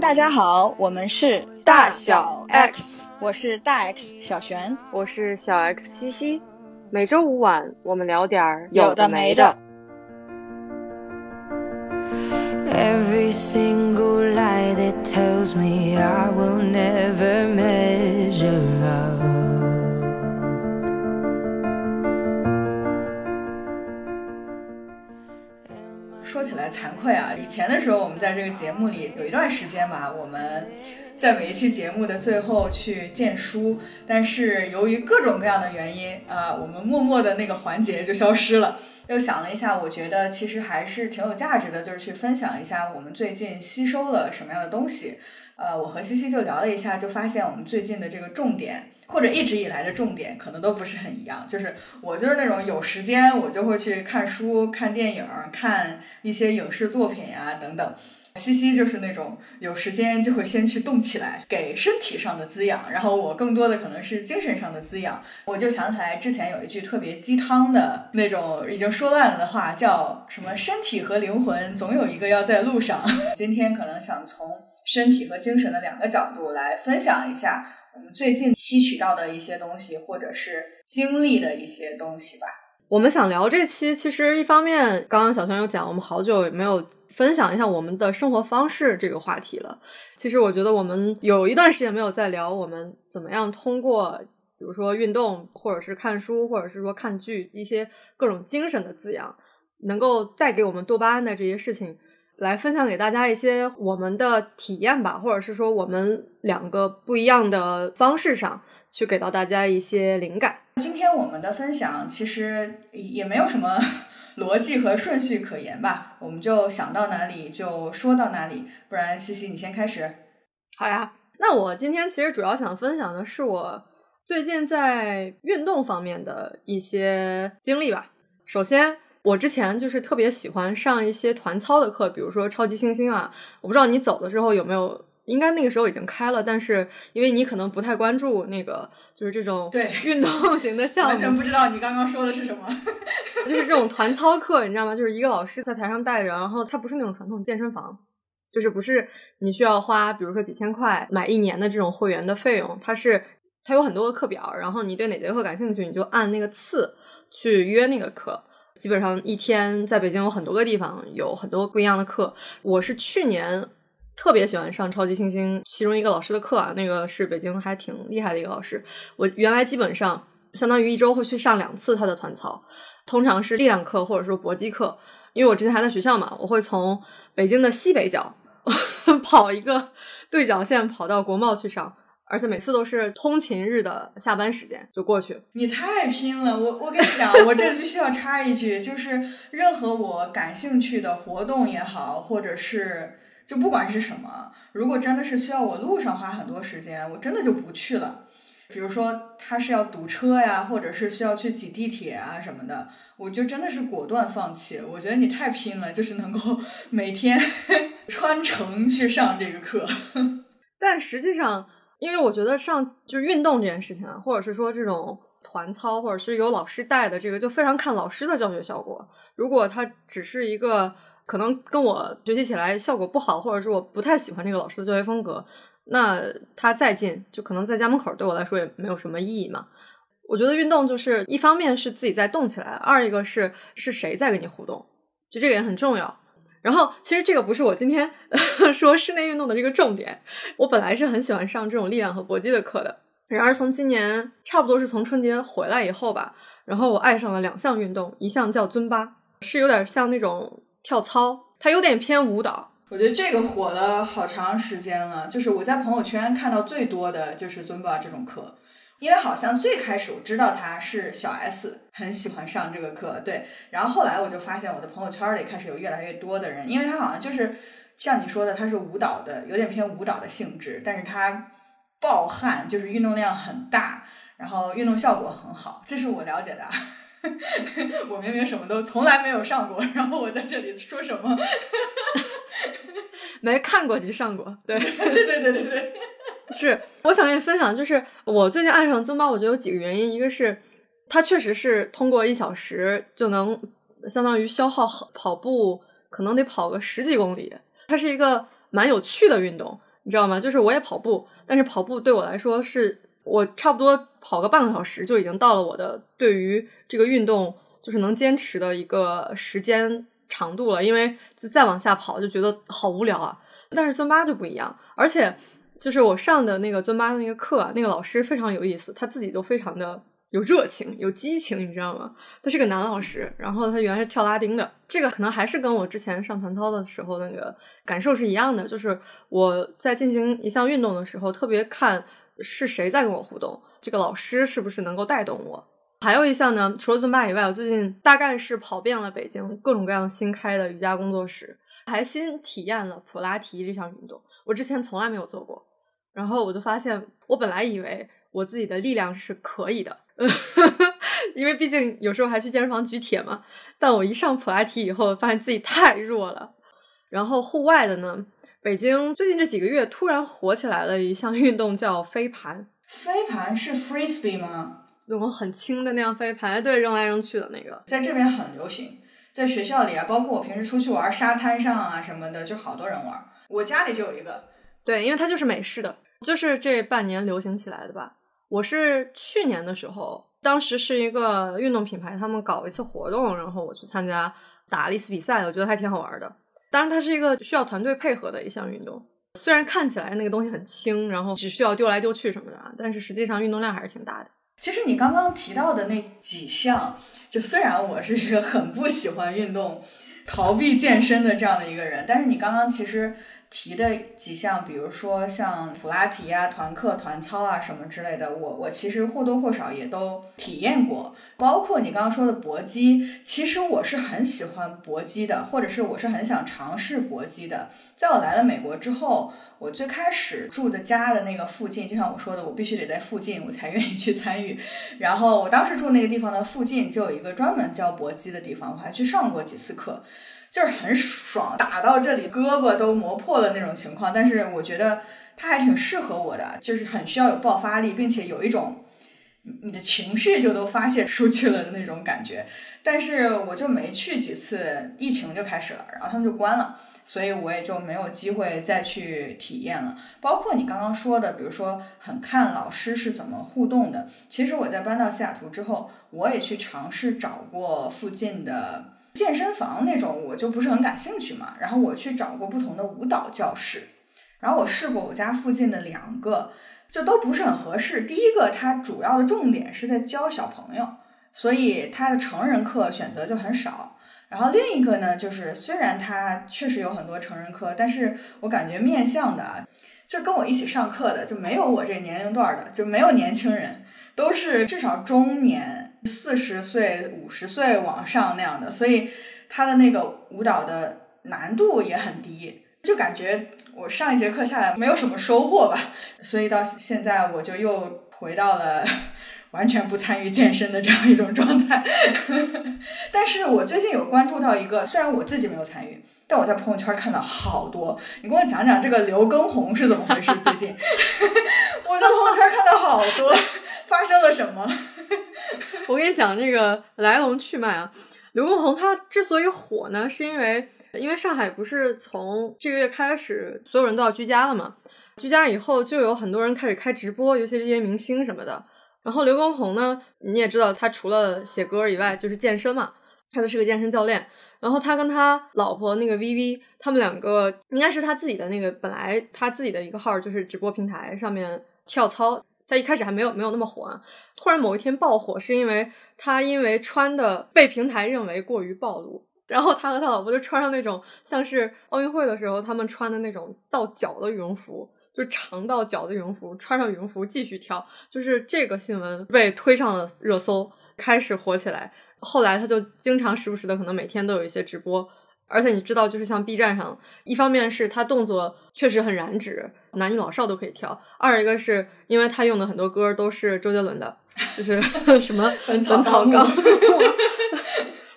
大家好，我们是大小 X，我是大 X 小璇，我是小 X 西西。每周五晚，我们聊点儿有的没的。Every single lie that tells me I will never 会啊，以前的时候我们在这个节目里有一段时间吧，我们在每一期节目的最后去荐书，但是由于各种各样的原因啊、我们默默的那个环节就消失了。又想了一下，我觉得其实还是挺有价值的，就是去分享一下我们最近吸收了什么样的东西。呃，我和西西就聊了一下，就发现我们最近的这个重点，或者一直以来的重点，可能都不是很一样。就是我就是那种有时间我就会去看书、看电影、看一些影视作品啊等等。西西就是那种有时间就会先去动起来，给身体上的滋养，然后我更多的可能是精神上的滋养。我就想起来之前有一句特别鸡汤的那种已经说烂了的话，叫什么“身体和灵魂总有一个要在路上”。今天可能想从身体和精神的两个角度来分享一下我们最近吸取到的一些东西，或者是经历的一些东西吧。我们想聊这期，其实一方面，刚刚小轩有讲，我们好久没有分享一下我们的生活方式这个话题了。其实我觉得我们有一段时间没有在聊我们怎么样通过，比如说运动，或者是看书，或者是说看剧，一些各种精神的滋养，能够带给我们多巴胺的这些事情，来分享给大家一些我们的体验吧，或者是说我们两个不一样的方式上去给到大家一些灵感。今天我们的分享其实也没有什么 逻辑和顺序可言吧，我们就想到哪里就说到哪里。不然，西西你先开始。好呀，那我今天其实主要想分享的是我最近在运动方面的一些经历吧。首先，我之前就是特别喜欢上一些团操的课，比如说超级星星啊。我不知道你走的时候有没有，应该那个时候已经开了，但是因为你可能不太关注那个，就是这种对运动 型的项目，完全不知道你刚刚说的是什么。就是这种团操课，你知道吗？就是一个老师在台上带着，然后他不是那种传统健身房，就是不是你需要花，比如说几千块买一年的这种会员的费用，它是它有很多个课表，然后你对哪节课感兴趣，你就按那个次去约那个课。基本上一天在北京有很多个地方有很多不一样的课。我是去年特别喜欢上超级星星其中一个老师的课啊，那个是北京还挺厉害的一个老师。我原来基本上相当于一周会去上两次他的团操，通常是力量课或者说搏击课。因为我之前还在学校嘛，我会从北京的西北角 跑一个对角线跑到国贸去上，而且每次都是通勤日的下班时间就过去。你太拼了！我我跟你讲，我这里必须要插一句，就是任何我感兴趣的活动也好，或者是就不管是什么，如果真的是需要我路上花很多时间，我真的就不去了。比如说他是要堵车呀，或者是需要去挤地铁啊什么的，我就真的是果断放弃。我觉得你太拼了，就是能够 每天 穿城去上这个课。但实际上，因为我觉得上就是运动这件事情啊，或者是说这种团操，或者是有老师带的这个，就非常看老师的教学效果。如果他只是一个可能跟我学习起来效果不好，或者是我不太喜欢这个老师的教学风格，那他再近，就可能在家门口对我来说也没有什么意义嘛。我觉得运动就是一方面是自己在动起来，二一个是是谁在跟你互动，就这个也很重要。然后，其实这个不是我今天说室内运动的这个重点。我本来是很喜欢上这种力量和搏击的课的，然而从今年差不多是从春节回来以后吧，然后我爱上了两项运动，一项叫尊巴，是有点像那种跳操，它有点偏舞蹈。我觉得这个火了好长时间了，就是我在朋友圈看到最多的就是尊巴这种课，因为好像最开始我知道他是小 S 很喜欢上这个课，对，然后后来我就发现我的朋友圈里开始有越来越多的人，因为他好像就是像你说的，他是舞蹈的，有点偏舞蹈的性质，但是他暴汗，就是运动量很大，然后运动效果很好，这是我了解的。我明明什么都从来没有上过，然后我在这里说什么？没看过就上过，对，对对对对对，是我想跟你分享，就是我最近爱上尊巴，我觉得有几个原因，一个是它确实是通过一小时就能相当于消耗跑步，可能得跑个十几公里，它是一个蛮有趣的运动，你知道吗？就是我也跑步，但是跑步对我来说是我差不多跑个半个小时就已经到了我的对于这个运动就是能坚持的一个时间长度了，因为就再往下跑就觉得好无聊啊。但是尊巴就不一样，而且就是我上的那个尊巴的那个课，那个老师非常有意思，他自己都非常的有热情、有激情，你知道吗？他是个男老师，然后他原来是跳拉丁的，这个可能还是跟我之前上团操的时候那个感受是一样的，就是我在进行一项运动的时候，特别看是谁在跟我互动，这个老师是不是能够带动我。还有一项呢，除了尊巴以外，我最近大概是跑遍了北京各种各样新开的瑜伽工作室。还新体验了普拉提这项运动，我之前从来没有做过。然后我就发现，我本来以为我自己的力量是可以的，因为毕竟有时候还去健身房举铁嘛。但我一上普拉提以后，发现自己太弱了。然后户外的呢，北京最近这几个月突然火起来了一项运动，叫飞盘。飞盘是 frisbee 吗？那种很轻的那样飞盘，对，扔来扔去的那个，在这边很流行。在学校里啊，包括我平时出去玩沙滩上啊什么的，就好多人玩。我家里就有一个，对，因为它就是美式的，就是这半年流行起来的吧。我是去年的时候，当时是一个运动品牌，他们搞一次活动，然后我去参加打了一次比赛，我觉得还挺好玩的。当然，它是一个需要团队配合的一项运动，虽然看起来那个东西很轻，然后只需要丢来丢去什么的，但是实际上运动量还是挺大的。其实你刚刚提到的那几项，就虽然我是一个很不喜欢运动、逃避健身的这样的一个人，但是你刚刚其实。提的几项，比如说像普拉提啊、团课、团操啊什么之类的，我我其实或多或少也都体验过。包括你刚刚说的搏击，其实我是很喜欢搏击的，或者是我是很想尝试搏击的。在我来了美国之后，我最开始住的家的那个附近，就像我说的，我必须得在附近我才愿意去参与。然后我当时住那个地方的附近就有一个专门教搏击的地方，我还去上过几次课。就是很爽，打到这里胳膊都磨破了那种情况，但是我觉得它还挺适合我的，就是很需要有爆发力，并且有一种你的情绪就都发泄出去了的那种感觉。但是我就没去几次，疫情就开始了，然后他们就关了，所以我也就没有机会再去体验了。包括你刚刚说的，比如说很看老师是怎么互动的，其实我在搬到西雅图之后，我也去尝试找过附近的。健身房那种我就不是很感兴趣嘛，然后我去找过不同的舞蹈教室，然后我试过我家附近的两个，就都不是很合适。第一个它主要的重点是在教小朋友，所以它的成人课选择就很少。然后另一个呢，就是虽然它确实有很多成人课，但是我感觉面向的，就跟我一起上课的就没有我这年龄段的，就没有年轻人，都是至少中年。四十岁、五十岁往上那样的，所以他的那个舞蹈的难度也很低，就感觉我上一节课下来没有什么收获吧。所以到现在我就又回到了 完全不参与健身的这样一种状态。但是我最近有关注到一个，虽然我自己没有参与，但我在朋友圈看到好多。你给我讲讲这个刘畊宏是怎么回事？最近 我在朋友圈看到好多，发生了什么？我跟你讲这个来龙去脉啊，刘畊宏他之所以火呢，是因为因为上海不是从这个月开始所有人都要居家了嘛，居家以后就有很多人开始开直播，尤其是这些明星什么的。然后刘畊宏呢，你也知道他除了写歌以外就是健身嘛，他就是个健身教练。然后他跟他老婆那个 VV，他们两个应该是他自己的那个本来他自己的一个号就是直播平台上面跳操。他一开始还没有没有那么火啊，突然某一天爆火，是因为他因为穿的被平台认为过于暴露，然后他和他老婆就穿上那种像是奥运会的时候他们穿的那种到脚的羽绒服，就长到脚的羽绒服，穿上羽绒服继续跳，就是这个新闻被推上了热搜，开始火起来。后来他就经常时不时的，可能每天都有一些直播。而且你知道，就是像 B 站上，一方面是他动作确实很燃脂，男女老少都可以跳；二一个是因为他用的很多歌都是周杰伦的，就是 什么 《本草纲目 》，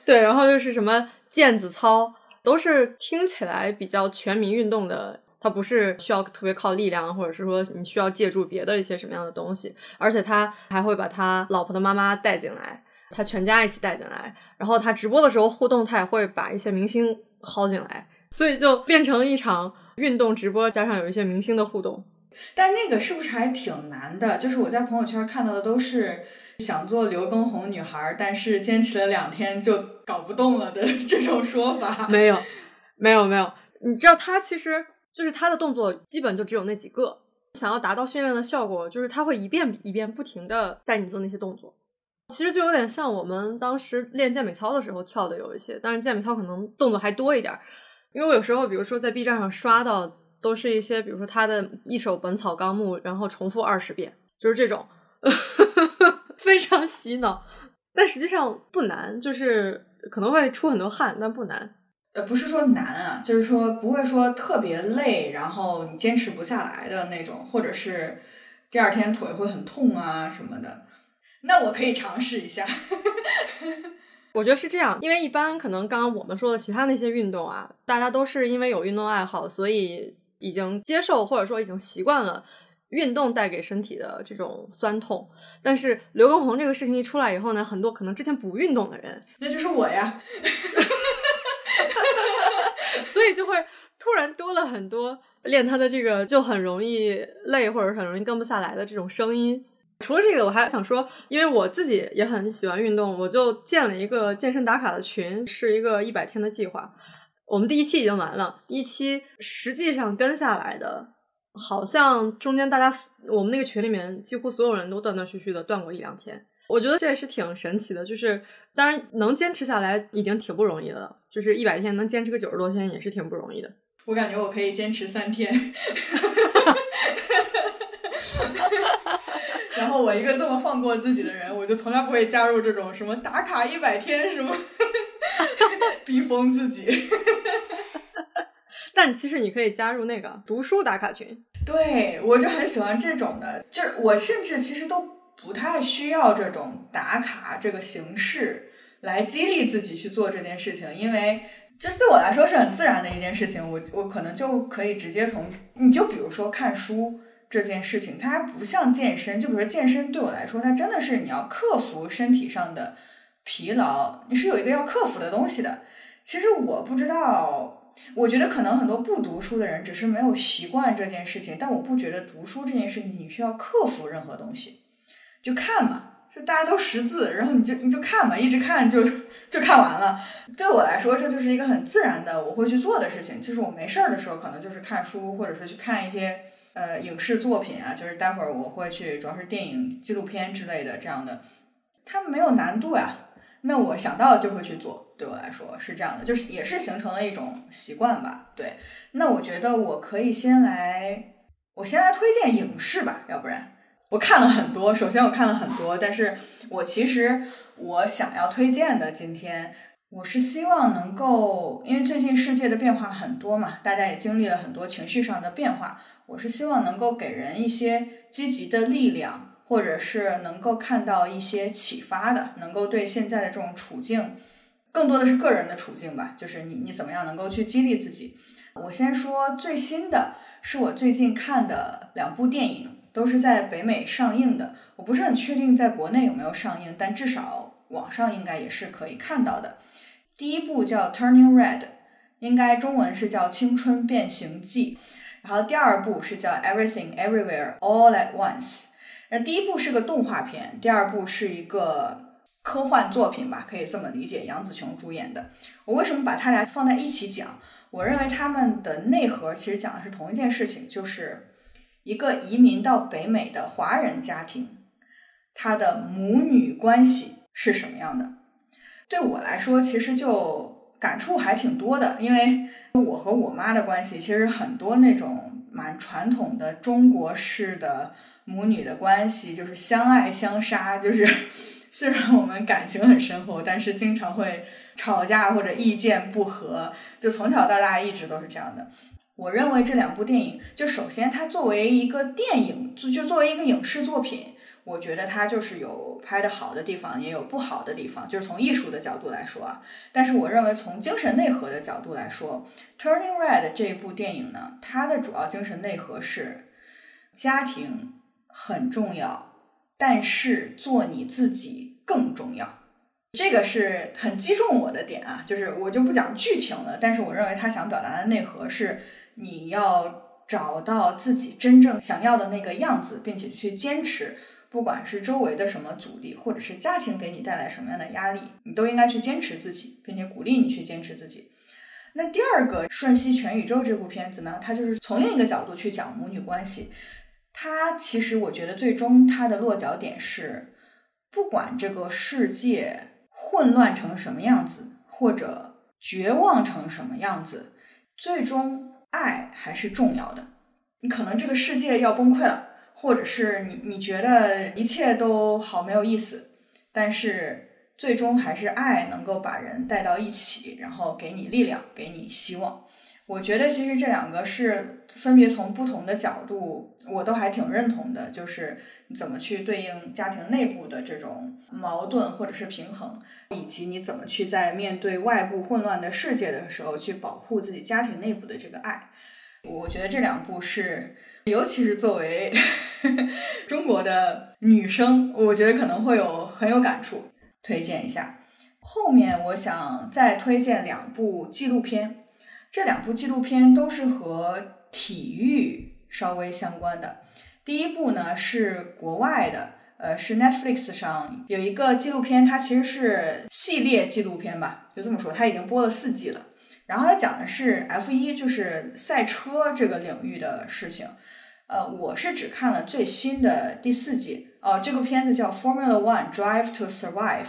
对，然后就是什么毽子操，都是听起来比较全民运动的。他不是需要特别靠力量，或者是说你需要借助别的一些什么样的东西，而且他还会把他老婆的妈妈带进来。他全家一起带进来，然后他直播的时候互动，他也会把一些明星薅进来，所以就变成一场运动直播加上有一些明星的互动。但那个是不是还挺难的？就是我在朋友圈看到的都是想做刘畊宏女孩，但是坚持了两天就搞不动了的这种说法。没有，没有，没有。你知道他其实就是他的动作基本就只有那几个。想要达到训练的效果，就是他会一遍一遍不停的在你做那些动作。其实就有点像我们当时练健美操的时候跳的有一些，但是健美操可能动作还多一点。因为我有时候，比如说在 B 站上刷到。都是一些，比如说他的一首《本草纲目》，然后重复二十遍，就是这种，非常洗脑。但实际上不难，就是可能会出很多汗，但不难。呃，不是说难啊，就是说不会说特别累，然后你坚持不下来的那种，或者是第二天腿会很痛啊什么的。那我可以尝试一下。我觉得是这样，因为一般可能刚刚我们说的其他那些运动啊，大家都是因为有运动爱好，所以。已经接受或者说已经习惯了运动带给身体的这种酸痛，但是刘畊宏这个事情一出来以后呢，很多可能之前不运动的人，那就是我呀，所以就会突然多了很多练他的这个就很容易累或者很容易跟不下来的这种声音。除了这个，我还想说，因为我自己也很喜欢运动，我就建了一个健身打卡的群，是一个一百天的计划。我们第一期已经完了，一期实际上跟下来的，好像中间大家我们那个群里面几乎所有人都断断续续的断过一两天，我觉得这也是挺神奇的。就是当然能坚持下来已经挺不容易的了，就是一百天能坚持个九十多天也是挺不容易的。我感觉我可以坚持三天，然后我一个这么放过自己的人，我就从来不会加入这种什么打卡一百天什么。逼疯自己，但其实你可以加入那个读书打卡群。对，我就很喜欢这种的，就是我甚至其实都不太需要这种打卡这个形式来激励自己去做这件事情，因为这对我来说是很自然的一件事情。我我可能就可以直接从你就比如说看书这件事情，它还不像健身，就比如说健身对我来说，它真的是你要克服身体上的。疲劳，你是有一个要克服的东西的。其实我不知道，我觉得可能很多不读书的人只是没有习惯这件事情。但我不觉得读书这件事情你需要克服任何东西，就看嘛，就大家都识字，然后你就你就看嘛，一直看就就看完了。对我来说，这就是一个很自然的我会去做的事情。就是我没事儿的时候，可能就是看书，或者是去看一些呃影视作品啊。就是待会儿我会去，主要是电影、纪录片之类的这样的，它没有难度呀。那我想到就会去做，对我来说是这样的，就是也是形成了一种习惯吧。对，那我觉得我可以先来，我先来推荐影视吧，要不然我看了很多，首先我看了很多，但是我其实我想要推荐的，今天我是希望能够，因为最近世界的变化很多嘛，大家也经历了很多情绪上的变化，我是希望能够给人一些积极的力量。或者是能够看到一些启发的，能够对现在的这种处境，更多的是个人的处境吧，就是你你怎么样能够去激励自己。我先说最新的，是我最近看的两部电影，都是在北美上映的。我不是很确定在国内有没有上映，但至少网上应该也是可以看到的。第一部叫《Turning Red》，应该中文是叫《青春变形记》，然后第二部是叫《Everything Everywhere All at Once》。那第一部是个动画片，第二部是一个科幻作品吧，可以这么理解。杨紫琼主演的。我为什么把它俩放在一起讲？我认为他们的内核其实讲的是同一件事情，就是一个移民到北美的华人家庭，他的母女关系是什么样的？对我来说，其实就感触还挺多的，因为我和我妈的关系其实很多那种蛮传统的中国式的。母女的关系就是相爱相杀，就是 虽然我们感情很深厚，但是经常会吵架或者意见不合，就从小到大一直都是这样的。我认为这两部电影，就首先它作为一个电影，就就作为一个影视作品，我觉得它就是有拍的好的地方，也有不好的地方，就是从艺术的角度来说啊。但是我认为从精神内核的角度来说，《Turning Red》这部电影呢，它的主要精神内核是家庭。很重要，但是做你自己更重要，这个是很击中我的点啊！就是我就不讲剧情了，但是我认为他想表达的内核是你要找到自己真正想要的那个样子，并且去坚持。不管是周围的什么阻力，或者是家庭给你带来什么样的压力，你都应该去坚持自己，并且鼓励你去坚持自己。那第二个《瞬息全宇宙》这部片子呢，它就是从另一个角度去讲母女关系。它其实我觉得最终它的落脚点是，不管这个世界混乱成什么样子，或者绝望成什么样子，最终爱还是重要的。你可能这个世界要崩溃了。或者是你你觉得一切都好没有意思，但是最终还是爱能够把人带到一起，然后给你力量，给你希望。我觉得其实这两个是分别从不同的角度，我都还挺认同的，就是怎么去对应家庭内部的这种矛盾或者是平衡，以及你怎么去在面对外部混乱的世界的时候去保护自己家庭内部的这个爱。我觉得这两部是。尤其是作为呵 呵中国的女生，我觉得可能会有很有感触，推荐一下。后面我想再推荐两部纪录片，这两部纪录片都是和体育稍微相关的。第一部呢是国外的，呃，是 Netflix 上有一个纪录片，它其实是系列纪录片吧，就这么说，它已经播了四季了。然后它讲的是 F 一，就是赛车这个领域的事情。呃，我是只看了最新的第四季哦。这个片子叫《Formula One Drive to Survive》，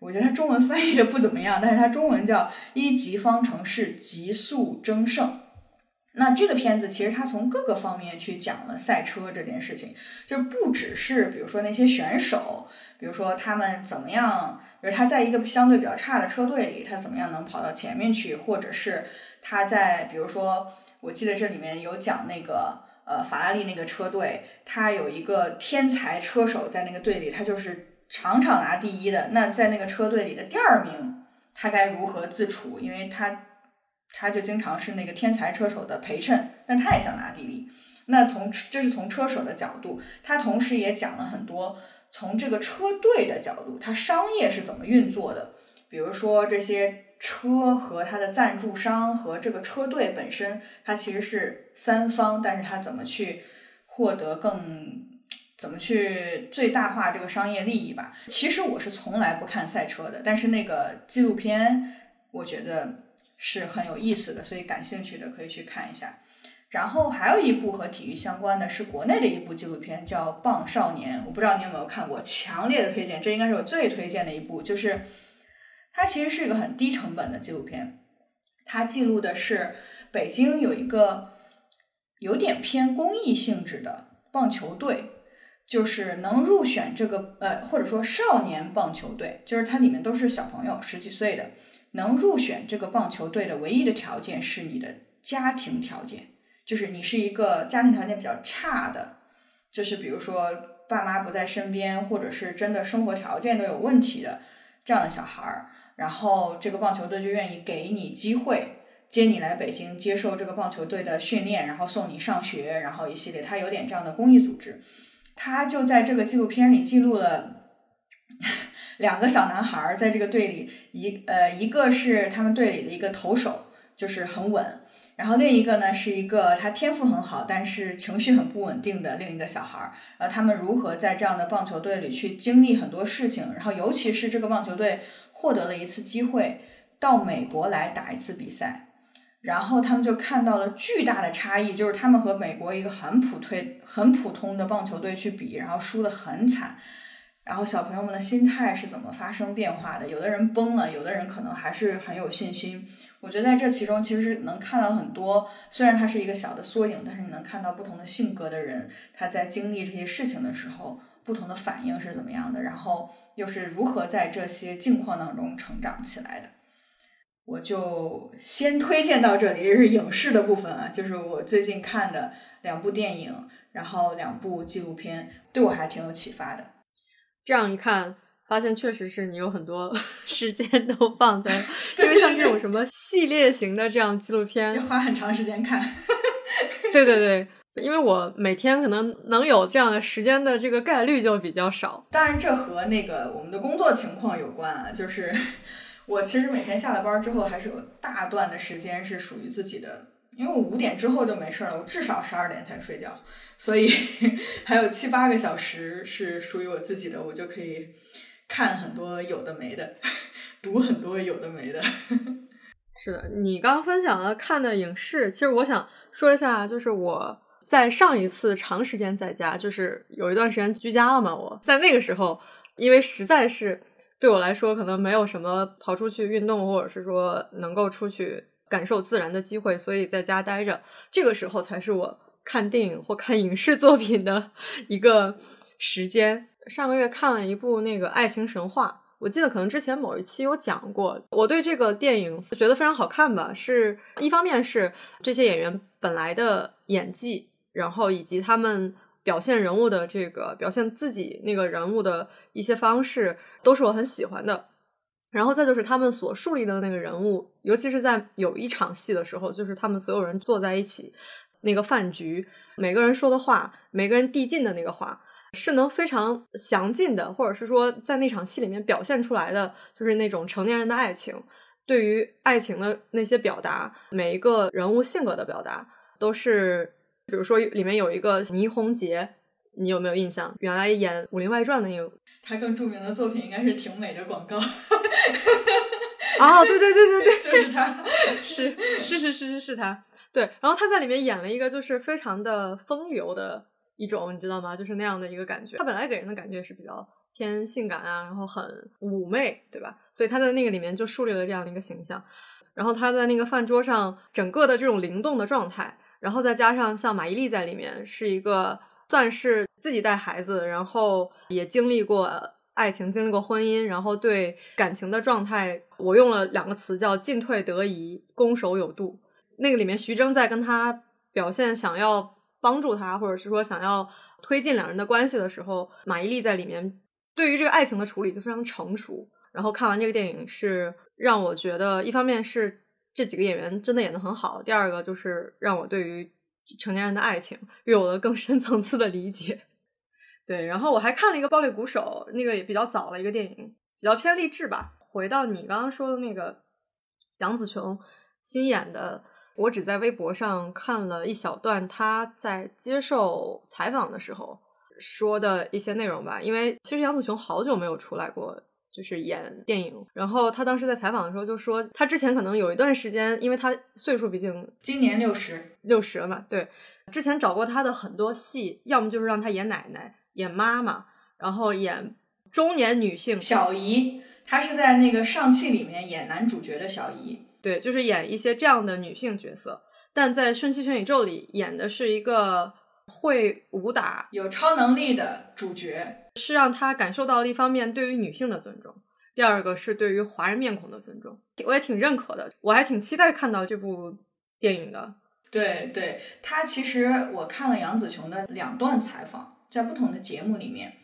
我觉得它中文翻译的不怎么样，但是它中文叫《一级方程式极速争胜》。那这个片子其实它从各个方面去讲了赛车这件事情，就不只是比如说那些选手，比如说他们怎么样，就是他在一个相对比较差的车队里，他怎么样能跑到前面去，或者是他在比如说，我记得这里面有讲那个。呃，法拉利那个车队，他有一个天才车手在那个队里，他就是场场拿第一的。那在那个车队里的第二名，他该如何自处？因为他，他就经常是那个天才车手的陪衬，但他也想拿第一。那从这是从车手的角度，他同时也讲了很多从这个车队的角度，他商业是怎么运作的，比如说这些。车和它的赞助商和这个车队本身，它其实是三方，但是它怎么去获得更，怎么去最大化这个商业利益吧？其实我是从来不看赛车的，但是那个纪录片我觉得是很有意思的，所以感兴趣的可以去看一下。然后还有一部和体育相关的是国内的一部纪录片，叫《棒少年》，我不知道你有没有看过，强烈的推荐，这应该是我最推荐的一部，就是。它其实是一个很低成本的纪录片，它记录的是北京有一个有点偏公益性质的棒球队，就是能入选这个呃或者说少年棒球队，就是它里面都是小朋友十几岁的，能入选这个棒球队的唯一的条件是你的家庭条件，就是你是一个家庭条件比较差的，就是比如说爸妈不在身边，或者是真的生活条件都有问题的这样的小孩儿。然后这个棒球队就愿意给你机会，接你来北京接受这个棒球队的训练，然后送你上学，然后一系列，他有点这样的公益组织。他就在这个纪录片里记录了 两个小男孩在这个队里，一呃一个是他们队里的一个投手，就是很稳。然后另一个呢是一个他天赋很好，但是情绪很不稳定的另一个小孩儿。呃，他们如何在这样的棒球队里去经历很多事情？然后尤其是这个棒球队获得了一次机会到美国来打一次比赛，然后他们就看到了巨大的差异，就是他们和美国一个很普推、很普通的棒球队去比，然后输得很惨。然后小朋友们的心态是怎么发生变化的？有的人崩了，有的人可能还是很有信心。我觉得在这其中其实能看到很多，虽然它是一个小的缩影，但是你能看到不同的性格的人，他在经历这些事情的时候，不同的反应是怎么样的，然后又是如何在这些境况当中成长起来的。我就先推荐到这里，是影视的部分啊，就是我最近看的两部电影，然后两部纪录片，对我还挺有启发的。这样一看，发现确实是你有很多 时间都放在，因为像这种什么系列型的这样纪录片，要花很长时间看。对对对，因为我每天可能能有这样的时间的这个概率就比较少。当然，这和那个我们的工作情况有关啊。就是 我其实每天下了班之后，还是有大段的时间是属于自己的因为我五点之后就没事儿了，我至少十二点才睡觉，所以 还有七八个小时是属于我自己的，我就可以看很多有的没的，读很多有的没的。是的，你刚分享了看的影视，其实我想说一下，就是我在上一次长时间在家，就是有一段时间居家了嘛，我在那个时候，因为实在是对我来说，可能没有什么跑出去运动，或者是说能够出去感受自然的机会，所以在家待着，这个时候才是我看电影或看影视作品的一个时间。上个月看了一部那个《爱情神话》。我记得可能之前某一期有讲过，我对这个电影觉得非常好看吧，是一方面是这些演员本来的演技，然后以及他们表现人物的这个表现自己那个人物的一些方式，都是我很喜欢的。然后再就是他们所树立的那个人物，尤其是在有一场戏的时候，就是他们所有人坐在一起那个饭局，每个人说的话，每个人递进的那个话。是能非常详尽的，或者是说在那场戏里面表现出来的，就是那种成年人的爱情，对于爱情的那些表达，每一个人物性格的表达，都是，比如说里面有一个倪虹洁，你有没有印象？原来演《武林外传》的那个，他更著名的作品应该是挺美的广告。啊，对对对对对，就是他，是是是是是是他，对，然后他在里面演了一个就是非常的风流的。一种你知道吗？就是那样的一个感觉。他本来给人的感觉是比较偏性感啊，然后很妩媚，对吧？所以他在那个里面就树立了这样的一个形象。然后他在那个饭桌上整个的这种灵动的状态，然后再加上像马伊琍在里面是一个算是自己带孩子，然后也经历过爱情，经历过婚姻，然后对感情的状态，我用了两个词叫进退得宜，攻守有度。那个里面徐峥在跟他表现想要。帮助他，或者是说想要推进两人的关系的时候，马伊琍在里面对于这个爱情的处理就非常成熟。然后看完这个电影，是让我觉得，一方面是这几个演员真的演的很好，第二个就是让我对于成年人的爱情有了更深层次的理解。对，然后我还看了一个《暴力鼓手》，那个也比较早了一个电影，比较偏励志吧。回到你刚刚说的那个杨紫琼新演的。我只在微博上看了一小段她在接受采访的时候说的一些内容吧，因为其实杨紫琼好久没有出来过，就是演电影。然后她当时在采访的时候就说，她之前可能有一段时间，因为她岁数毕竟今年六十六十了嘛，对，之前找过她的很多戏，要么就是让她演奶奶、演妈妈，然后演中年女性小姨，她是在那个上汽里面演男主角的小姨。对，就是演一些这样的女性角色，但在《瞬息全宇宙》里演的是一个会武打、有超能力的主角，是让他感受到了一方面对于女性的尊重，第二个是对于华人面孔的尊重，我也挺认可的，我还挺期待看到这部电影的。对，对他其实我看了杨紫琼的两段采访，在不同的节目里面，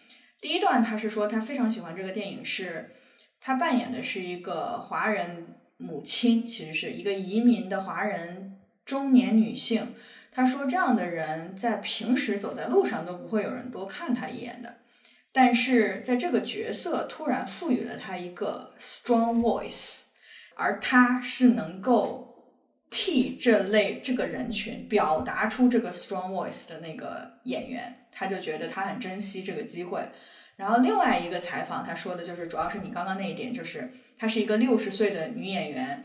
第一段他是说他非常喜欢这个电影，是他扮演的是一个华人。母亲其实是一个移民的华人中年女性。她说：“这样的人在平时走在路上都不会有人多看她一眼的，但是在这个角色突然赋予了她一个 strong voice，而她是能够替这类这个人群表达出这个 strong voice 的那个演员，他就觉得他很珍惜这个机会。”然后另外一个采访，他说的就是主要是你刚刚那一点，就是她是一个六十岁的女演员，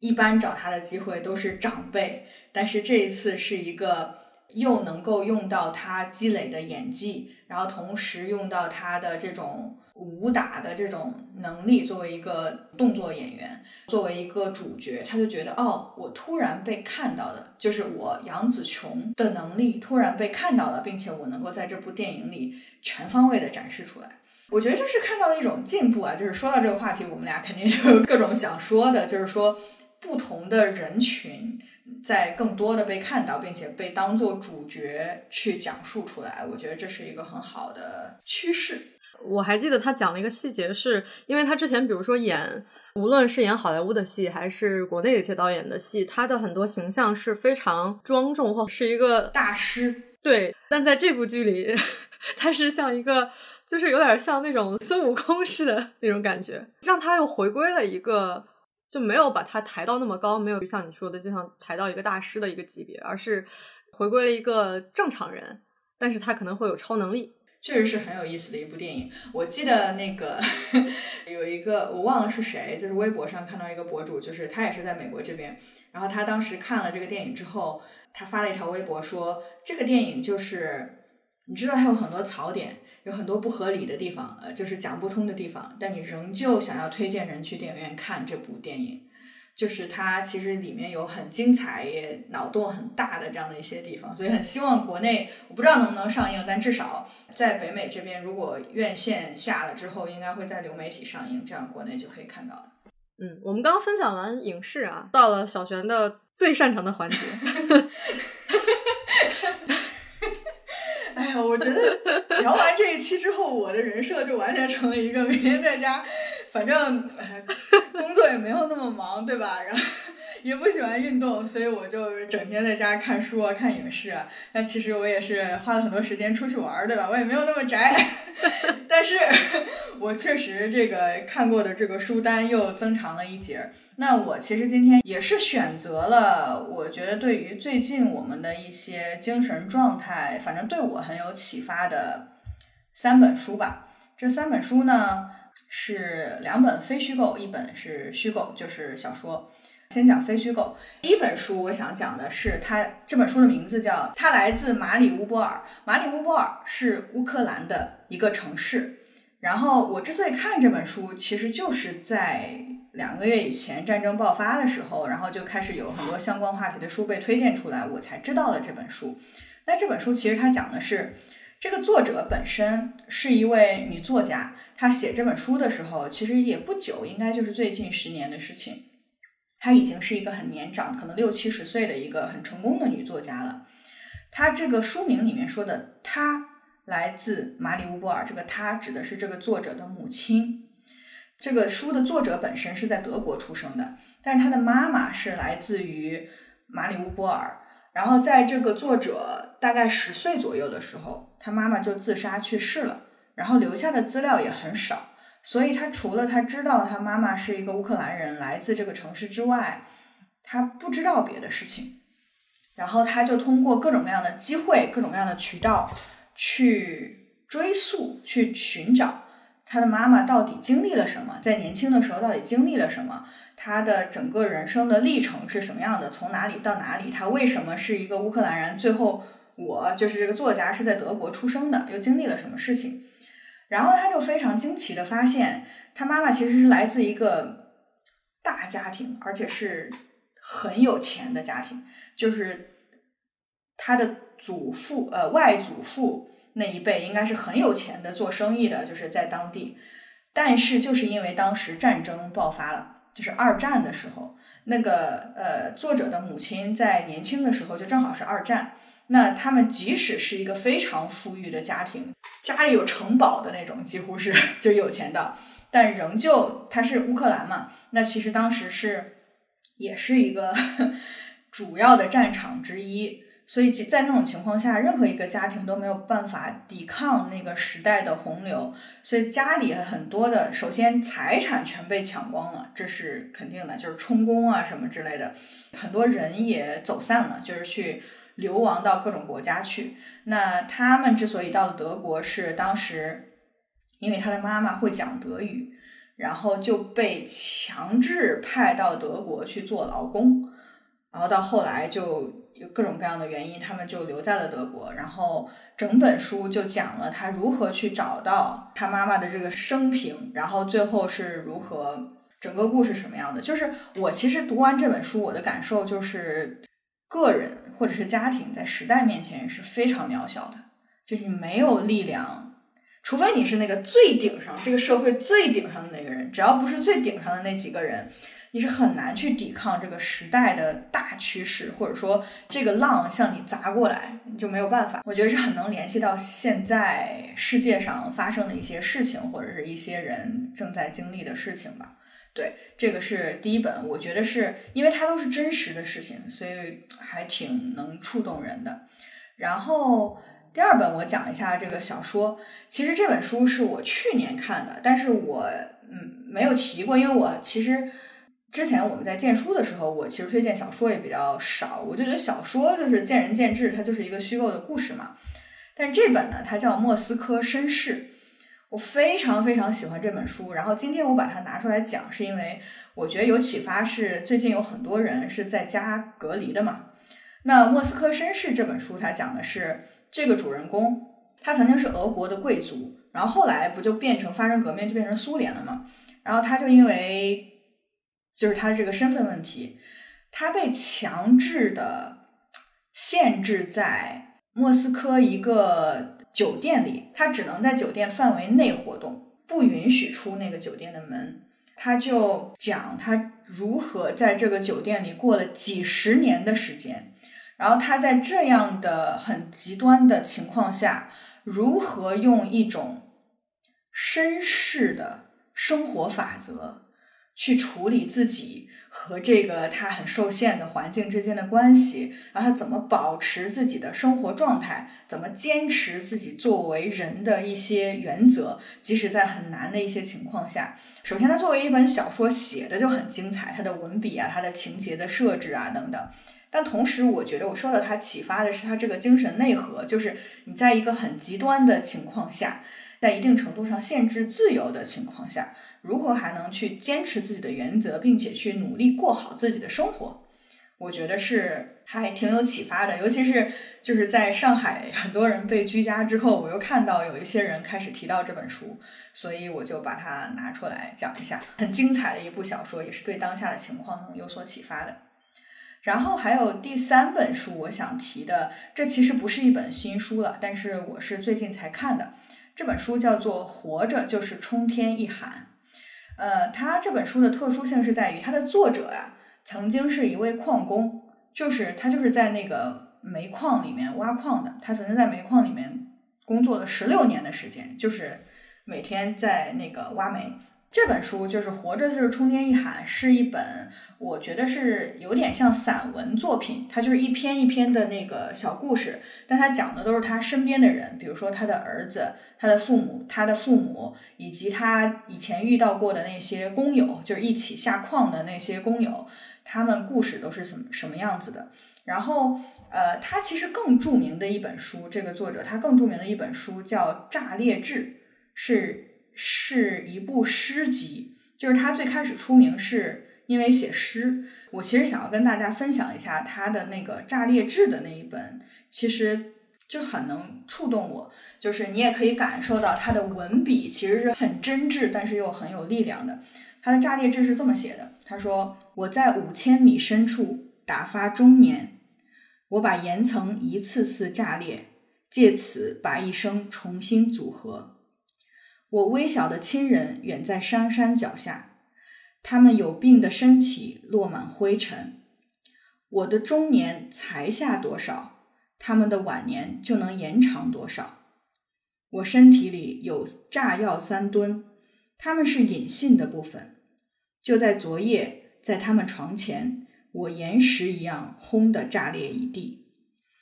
一般找她的机会都是长辈，但是这一次是一个又能够用到她积累的演技，然后同时用到她的这种。武打的这种能力，作为一个动作演员，作为一个主角，他就觉得哦，我突然被看到的，就是我杨紫琼的能力突然被看到了，并且我能够在这部电影里全方位的展示出来。我觉得这是看到了一种进步啊！就是说到这个话题，我们俩肯定就有各种想说的，就是说不同的人群在更多的被看到，并且被当做主角去讲述出来。我觉得这是一个很好的趋势。我还记得他讲了一个细节，是因为他之前，比如说演，无论是演好莱坞的戏，还是国内的一些导演的戏，他的很多形象是非常庄重或是一个大师。对，但在这部剧里，他是像一个，就是有点像那种孙悟空似的那种感觉，让他又回归了一个，就没有把他抬到那么高，没有像你说的，就像抬到一个大师的一个级别，而是回归了一个正常人，但是他可能会有超能力。确实是很有意思的一部电影。我记得那个 有一个我忘了是谁，就是微博上看到一个博主，就是他也是在美国这边，然后他当时看了这个电影之后，他发了一条微博说，这个电影就是你知道它有很多槽点，有很多不合理的地方，呃，就是讲不通的地方，但你仍旧想要推荐人去电影院看这部电影。就是它其实里面有很精彩、也脑洞很大的这样的一些地方，所以很希望国内我不知道能不能上映，但至少在北美这边，如果院线下了之后，应该会在流媒体上映，这样国内就可以看到了。嗯，我们刚刚分享完影视啊，到了小璇的最擅长的环节。哎呀，我觉得聊完这一期之后，我的人设就完全成了一个每天在家，反正工作也没有那么忙，对吧？然后也不喜欢运动，所以我就整天在家看书啊、看影视啊。但其实我也是花了很多时间出去玩，对吧？我也没有那么宅，但是我确实这个看过的这个书单又增长了一截。那我其实今天也是选择了，我觉得对于最近我们的一些精神状态，反正对我很有启发的三本书吧。这三本书呢是两本非虚构，一本是虚构，就是小说。先讲非虚构。第一本书，我想讲的是它这本书的名字叫《它来自马里乌波尔》。马里乌波尔是乌克兰的一个城市。然后我之所以看这本书，其实就是在两个月以前战争爆发的时候，然后就开始有很多相关话题的书被推荐出来，我才知道了这本书。那这本书其实它讲的是，这个作者本身是一位女作家，她写这本书的时候其实也不久，应该就是最近十年的事情。她已经是一个很年长，可能六七十岁的一个很成功的女作家了。她这个书名里面说的“她”来自马里乌波尔，这个“她”指的是这个作者的母亲。这个书的作者本身是在德国出生的，但是他的妈妈是来自于马里乌波尔。然后在这个作者大概十岁左右的时候，他妈妈就自杀去世了，然后留下的资料也很少。所以他除了他知道他妈妈是一个乌克兰人，来自这个城市之外，他不知道别的事情。然后他就通过各种各样的机会、各种各样的渠道去追溯、去寻找他的妈妈到底经历了什么，在年轻的时候到底经历了什么，他的整个人生的历程是什么样的，从哪里到哪里，他为什么是一个乌克兰人，最后我就是这个作家是在德国出生的，又经历了什么事情。然后他就非常惊奇的发现，他妈妈其实是来自一个大家庭，而且是很有钱的家庭。就是他的祖父呃外祖父那一辈应该是很有钱的，做生意的，就是在当地。但是就是因为当时战争爆发了，就是二战的时候，那个呃作者的母亲在年轻的时候就正好是二战。那他们即使是一个非常富裕的家庭，家里有城堡的那种，几乎是就有钱的，但仍旧他是乌克兰嘛。那其实当时是也是一个主要的战场之一，所以在那种情况下，任何一个家庭都没有办法抵抗那个时代的洪流，所以家里很多的，首先财产全被抢光了，这是肯定的，就是充公啊什么之类的，很多人也走散了，就是去。流亡到各种国家去。那他们之所以到了德国，是当时因为他的妈妈会讲德语，然后就被强制派到德国去做劳工。然后到后来就有各种各样的原因，他们就留在了德国。然后整本书就讲了他如何去找到他妈妈的这个生平，然后最后是如何整个故事什么样的。就是我其实读完这本书，我的感受就是个人。或者是家庭在时代面前是非常渺小的，就是你没有力量，除非你是那个最顶上这个社会最顶上的那个人，只要不是最顶上的那几个人，你是很难去抵抗这个时代的大趋势，或者说这个浪向你砸过来，你就没有办法。我觉得是很能联系到现在世界上发生的一些事情，或者是一些人正在经历的事情吧。对，这个是第一本，我觉得是因为它都是真实的事情，所以还挺能触动人的。然后第二本我讲一下这个小说，其实这本书是我去年看的，但是我嗯没有提过，因为我其实之前我们在荐书的时候，我其实推荐小说也比较少，我就觉得小说就是见仁见智，它就是一个虚构的故事嘛。但这本呢，它叫《莫斯科绅士》，我非常非常喜欢这本书。然后今天我把它拿出来讲，是因为我觉得有启发，是最近有很多人是在家隔离的嘛。那《莫斯科绅士》这本书，它讲的是这个主人公，他曾经是俄国的贵族，然后后来不就变成发生革命，就变成苏联了嘛。然后他就因为就是他的这个身份问题，他被强制的限制在莫斯科一个酒店里，他只能在酒店范围内活动，不允许出那个酒店的门。他就讲他如何在这个酒店里过了几十年的时间，然后他在这样的很极端的情况下，如何用一种绅士的生活法则。去处理自己和这个他很受限的环境之间的关系，然后他怎么保持自己的生活状态，怎么坚持自己作为人的一些原则，即使在很难的一些情况下。首先，他作为一本小说写的就很精彩，他的文笔啊，他的情节的设置啊等等。但同时，我觉得我受到他启发的是他这个精神内核，就是你在一个很极端的情况下，在一定程度上限制自由的情况下。如何还能去坚持自己的原则，并且去努力过好自己的生活？我觉得是还挺有启发的。尤其是就是在上海很多人被居家之后，我又看到有一些人开始提到这本书，所以我就把它拿出来讲一下。很精彩的一部小说，也是对当下的情况有所启发的。然后还有第三本书，我想提的，这其实不是一本新书了，但是我是最近才看的。这本书叫做《活着就是冲天一喊》。呃，他这本书的特殊性是在于，他的作者啊，曾经是一位矿工，就是他就是在那个煤矿里面挖矿的，他曾经在煤矿里面工作了十六年的时间，就是每天在那个挖煤。这本书就是《活着就是冲天一喊》，是一本我觉得是有点像散文作品，它就是一篇一篇的那个小故事，但他讲的都是他身边的人，比如说他的儿子、他的父母、他的父母，以及他以前遇到过的那些工友，就是一起下矿的那些工友，他们故事都是什么什么样子的。然后，呃，他其实更著名的一本书，这个作者他更著名的一本书叫《炸裂志》，是。是一部诗集，就是他最开始出名是因为写诗。我其实想要跟大家分享一下他的那个《炸裂志》的那一本，其实就很能触动我。就是你也可以感受到他的文笔其实是很真挚，但是又很有力量的。他的《炸裂志》是这么写的：他说，我在五千米深处打发中年，我把岩层一次次炸裂，借此把一生重新组合。我微小的亲人远在山山脚下，他们有病的身体落满灰尘。我的中年才下多少，他们的晚年就能延长多少。我身体里有炸药三吨，他们是隐性的部分。就在昨夜，在他们床前，我岩石一样轰的炸裂一地。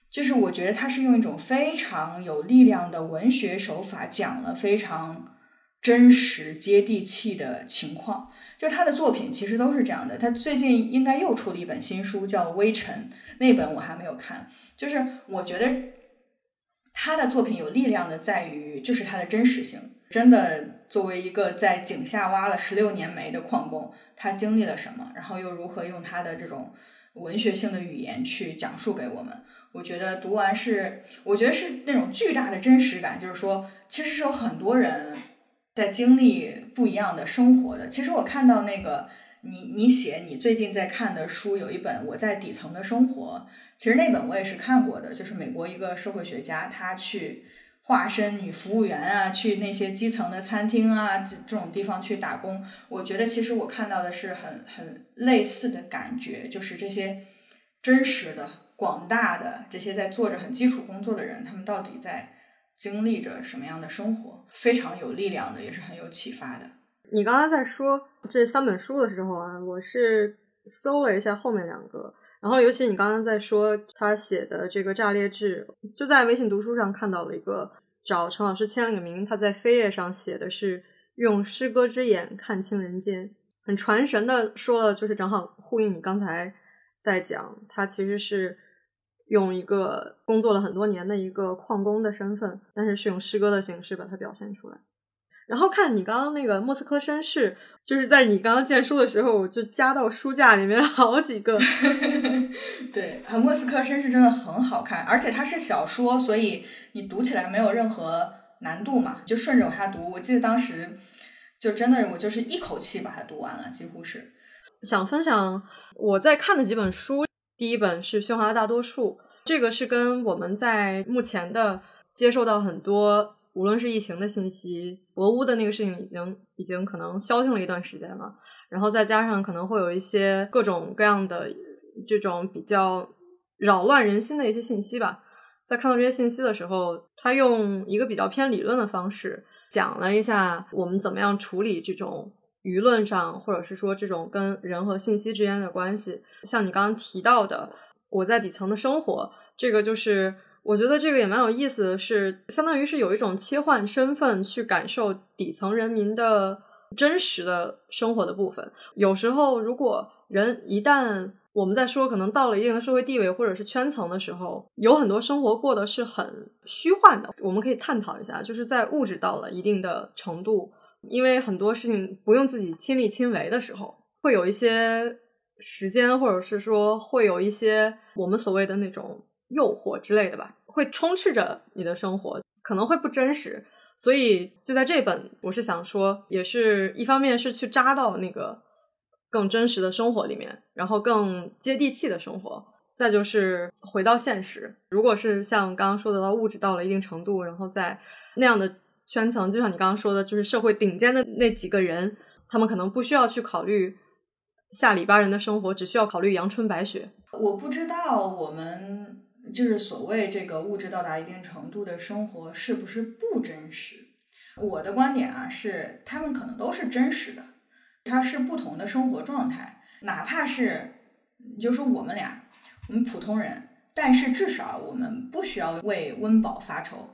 就是我觉得他是用一种非常有力量的文学手法讲了非常。真实接地气的情况，就他的作品其实都是这样的。他最近应该又出了一本新书，叫《微尘》，那本我还没有看。就是我觉得他的作品有力量的在于，就是他的真实性。真的，作为一个在井下挖了十六年煤的矿工，他经历了什么，然后又如何用他的这种文学性的语言去讲述给我们？我觉得读完是，我觉得是那种巨大的真实感，就是说，其实是有很多人。在经历不一样的生活的，其实我看到那个你你写你最近在看的书有一本我在底层的生活，其实那本我也是看过的，就是美国一个社会学家他去化身女服务员啊，去那些基层的餐厅啊这这种地方去打工，我觉得其实我看到的是很很类似的感觉，就是这些真实的广大的这些在做着很基础工作的人，他们到底在。经历着什么样的生活，非常有力量的，也是很有启发的。你刚刚在说这三本书的时候啊，我是搜了一下后面两个，然后尤其你刚刚在说他写的这个《炸裂志》，就在微信读书上看到了一个找陈老师签了个名，他在扉页上写的是“用诗歌之眼看清人间”。很传神的说了，就是正好呼应你刚才在讲，他其实是用一个工作了很多年的一个矿工的身份，但是是用诗歌的形式把它表现出来。然后看你刚刚那个《莫斯科绅士》，就是在你刚刚荐书的时候，我就加到书架里面好几个。对，《莫斯科绅士》真的很好看，而且它是小说，所以你读起来没有任何难度嘛，就顺着往下读。我记得当时就真的，我就是一口气把它读完了，几乎是。想分享我在看的几本书，第一本是《喧哗的大多数》，这个是跟我们在目前的接受到很多。无论是疫情的信息，俄乌的那个事情已经已经可能消停了一段时间了，然后再加上可能会有一些各种各样的这种比较扰乱人心的一些信息吧。在看到这些信息的时候，他用一个比较偏理论的方式讲了一下我们怎么样处理这种舆论上，或者是说这种跟人和信息之间的关系。像你刚刚提到的，我在底层的生活，这个就是。我觉得这个也蛮有意思的是，相当于是有一种切换身份去感受底层人民的真实的生活的部分。有时候，如果人一旦我们在说可能到了一定的社会地位或者是圈层的时候，有很多生活过得是很虚幻的。我们可以探讨一下，就是在物质到了一定的程度，因为很多事情不用自己亲力亲为的时候，会有一些时间，或者是说会有一些我们所谓的那种。诱惑之类的吧，会充斥着你的生活，可能会不真实。所以就在这本，我是想说，也是一方面是去扎到那个更真实的生活里面，然后更接地气的生活。再就是回到现实，如果是像刚刚说的，到物质到了一定程度，然后在那样的圈层，就像你刚刚说的，就是社会顶尖的那几个人，他们可能不需要去考虑下里巴人的生活，只需要考虑阳春白雪。我不知道我们。就是所谓这个物质到达一定程度的生活是不是不真实？我的观点啊是，他们可能都是真实的，它是不同的生活状态，哪怕是，就说我们俩，我们普通人，但是至少我们不需要为温饱发愁。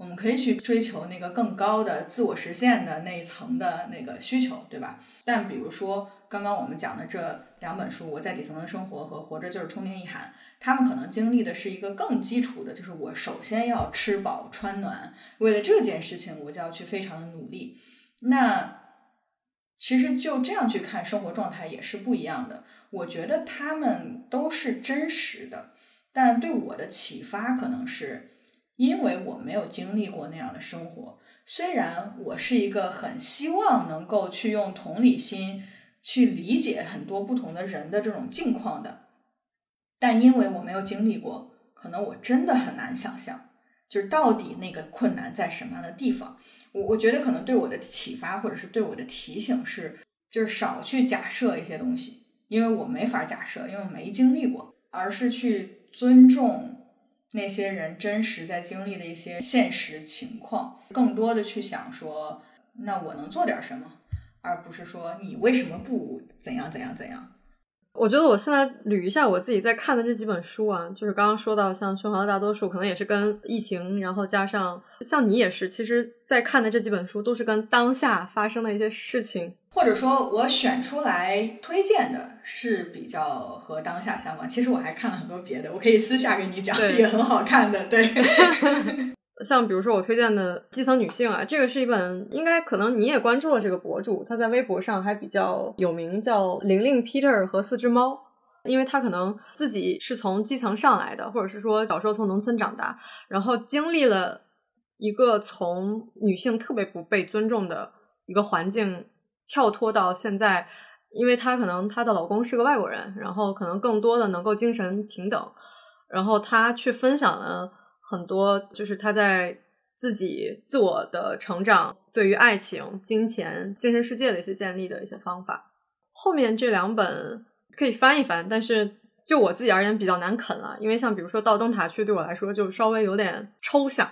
我们可以去追求那个更高的自我实现的那一层的那个需求，对吧？但比如说刚刚我们讲的这两本书，《我在底层的生活》和《活着就是充电一喊》，他们可能经历的是一个更基础的，就是我首先要吃饱穿暖，为了这件事情，我就要去非常的努力。那其实就这样去看生活状态也是不一样的。我觉得他们都是真实的，但对我的启发可能是。因为我没有经历过那样的生活，虽然我是一个很希望能够去用同理心去理解很多不同的人的这种境况的，但因为我没有经历过，可能我真的很难想象，就是到底那个困难在什么样的地方。我我觉得可能对我的启发或者是对我的提醒是，就是少去假设一些东西，因为我没法假设，因为我没经历过，而是去尊重。那些人真实在经历的一些现实情况，更多的去想说，那我能做点什么，而不是说你为什么不怎样怎样怎样。我觉得我现在捋一下我自己在看的这几本书啊，就是刚刚说到像《喧哗的大多数》，可能也是跟疫情，然后加上像你也是，其实在看的这几本书都是跟当下发生的一些事情，或者说我选出来推荐的是比较和当下相关。其实我还看了很多别的，我可以私下给你讲，也很好看的，对。像比如说我推荐的《基层女性》啊，这个是一本应该可能你也关注了这个博主，他在微博上还比较有名，叫玲玲 Peter 和四只猫，因为他可能自己是从基层上来的，或者是说小时候从农村长大，然后经历了一个从女性特别不被尊重的一个环境，跳脱到现在，因为她可能她的老公是个外国人，然后可能更多的能够精神平等，然后她去分享了。很多就是她在自己自我的成长，对于爱情、金钱、精神世界的一些建立的一些方法。后面这两本可以翻一翻，但是就我自己而言比较难啃了，因为像比如说到灯塔区对我来说就稍微有点抽象。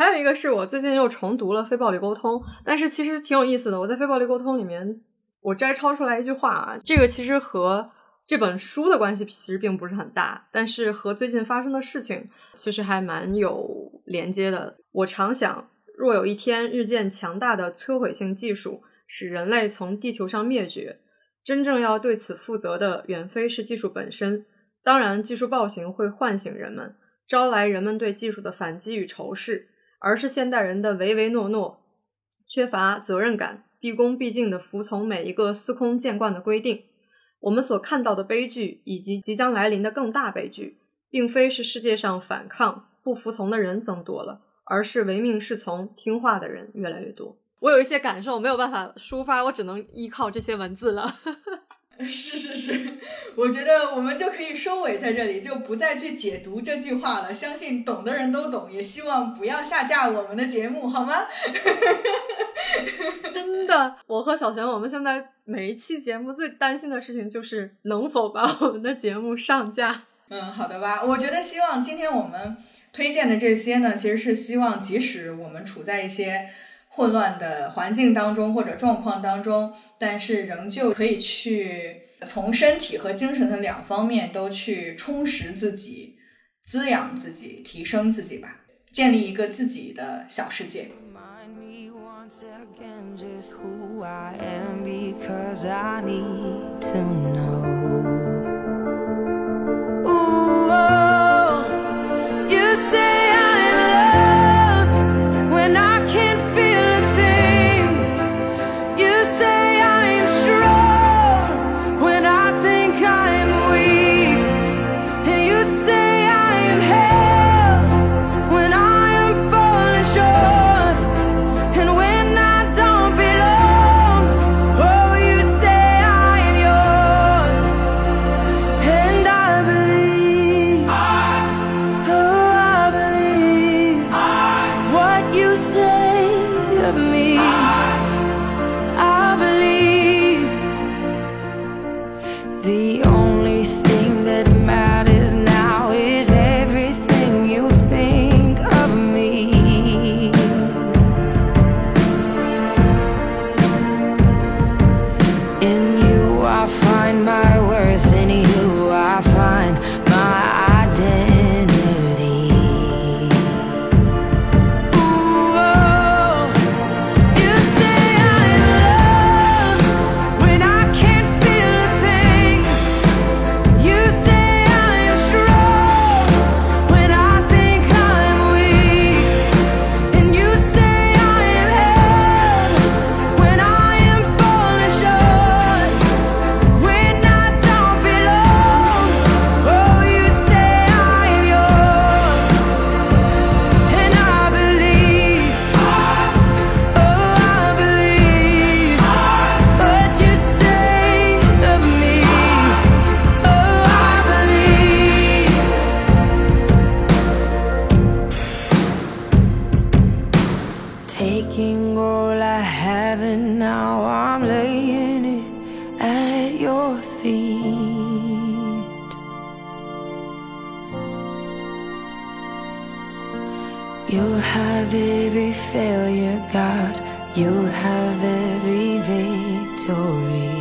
还有一个是我最近又重读了《非暴力沟通》，但是其实挺有意思的。我在《非暴力沟通》里面，我摘抄出来一句话啊，这个其实和。这本书的关系其实并不是很大，但是和最近发生的事情其实还蛮有连接的。我常想，若有一天日渐强大的摧毁性技术使人类从地球上灭绝。真正要对此负责的，远非是技术本身。当然，技术暴行会唤醒人们，招来人们对技术的反击与仇视，而是现代人的唯唯诺诺，缺乏责任感，毕恭毕敬地服从每一个司空见惯的规定。我们所看到的悲剧，以及即将来临的更大悲剧，并非是世界上反抗、不服从的人增多了，而是唯命是从、听话的人越来越多。我有一些感受没有办法抒发，我只能依靠这些文字了。是是是，我觉得我们就可以收尾在这里，就不再去解读这句话了。相信懂的人都懂，也希望不要下架我们的节目，好吗？真的，我和小璇，我们现在每一期节目最担心的事情就是能否把我们的节目上架。嗯，好的吧。我觉得希望今天我们推荐的这些呢，其实是希望，即使我们处在一些。混乱的环境当中或者状况当中，但是仍旧可以去从身体和精神的两方面都去充实自己、滋养自己、提升自己吧，建立一个自己的小世界。failure, God, you'll have every victory.